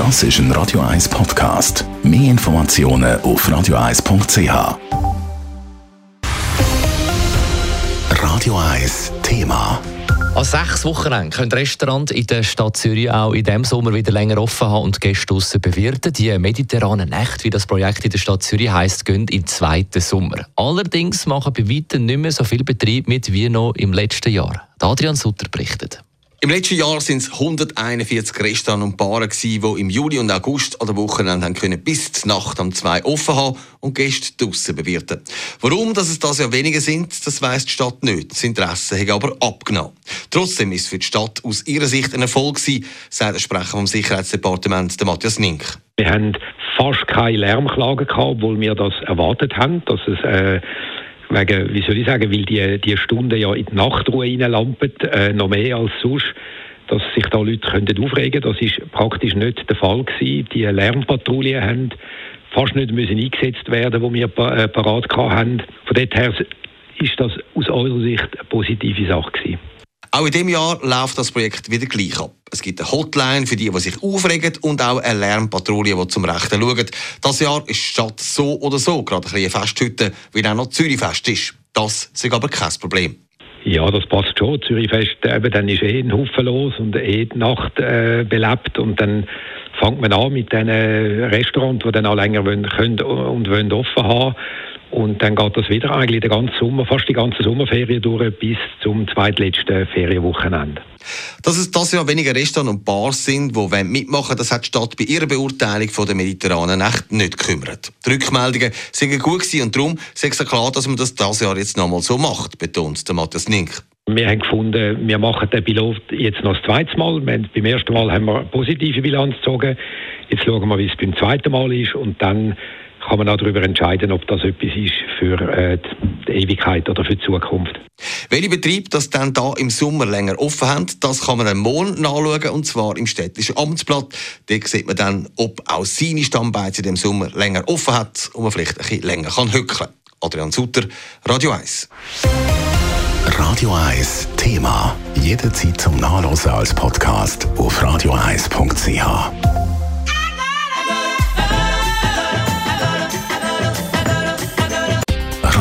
Das ist ein Radio 1 Podcast. Mehr Informationen auf radio1.ch. Radio 1 Thema. An sechs Wochen lang können Restaurants in der Stadt Zürich auch in diesem Sommer wieder länger offen haben und Gäste draussen bewirten. Die mediterranen Nächte, wie das Projekt in der Stadt Zürich heisst, gehen in den zweiten Sommer. Allerdings machen bei weitem nicht mehr so viel Betrieb mit wie noch im letzten Jahr. Adrian Sutter berichtet. Im letzten Jahr sind es 141 Restaurants und Baren die im Juli und August an der Wochenende haben können bis zur Nacht um zwei offen haben und Gäste draussen bewirten. Warum dass es das ja weniger sind, das weiss die Stadt nicht. Das Interesse hat aber abgenommen. Trotzdem ist es für die Stadt aus ihrer Sicht ein Erfolg gewesen, sagt der Sprecher vom Sicherheitsdepartement, Matthias Nink. Wir haben fast keine Lärmklagen gehabt, obwohl wir das erwartet haben, dass es äh wegen, wie soll ich sagen, weil die, die Stunden ja in die Nachtruhe reinlampen, äh, noch mehr als sonst, dass sich da Leute könnten aufregen Das ist praktisch nicht der Fall gewesen. Die Lärmpatrouillen haben fast nicht müssen eingesetzt werden, wo wir äh, parat haben. Von dort her ist das aus unserer Sicht eine positive Sache gewesen. Auch in diesem Jahr läuft das Projekt wieder gleich ab. Es gibt eine Hotline für die, die sich aufregen und auch eine Lärmpatrouille, die zum Rechten schaut. Das Jahr ist die Stadt so oder so gerade ein bisschen Festhütte, wie auch noch Zürichfest ist. Das ist aber kein Problem. Ja, das passt schon. Zürichfest, eben, dann ist eh ein Haufen los und eh die Nacht äh, belebt und dann fängt man an mit den Restaurants, die dann auch länger wollen, können und wollen offen haben und dann geht das wieder eigentlich den ganzen Sommer, fast die ganze Sommerferien durch bis zum zweitletzten Ferienwochenende. Dass es das Jahr weniger Restaurants und Bars sind, die mitmachen das hat die Stadt bei ihrer Beurteilung von der mediterranen Nacht nicht gekümmert. Die Rückmeldungen sind gut gewesen und darum ist es klar, dass man das dieses Jahr jetzt nochmal so macht, betont der Matthias Nink. Wir haben gefunden, wir machen den Pilot jetzt noch das zweite Mal. beim ersten Mal haben wir eine positive Bilanz gezogen. Jetzt schauen wir, wie es beim zweiten Mal ist und dann kann man auch darüber entscheiden, ob das etwas ist für äh, die Ewigkeit oder für die Zukunft. Welche Betriebe das dann da im Sommer länger offen haben, das kann man am Morgen nachschauen, und zwar im städtischen Amtsblatt. Dort sieht man dann, ob auch seine Stammbeiz in dem Sommer länger offen hat und man vielleicht ein bisschen länger kann hückeln. Adrian Sutter, Radio 1. Radio 1 Thema. Jederzeit zum Nachlesen als Podcast auf radio1.ch.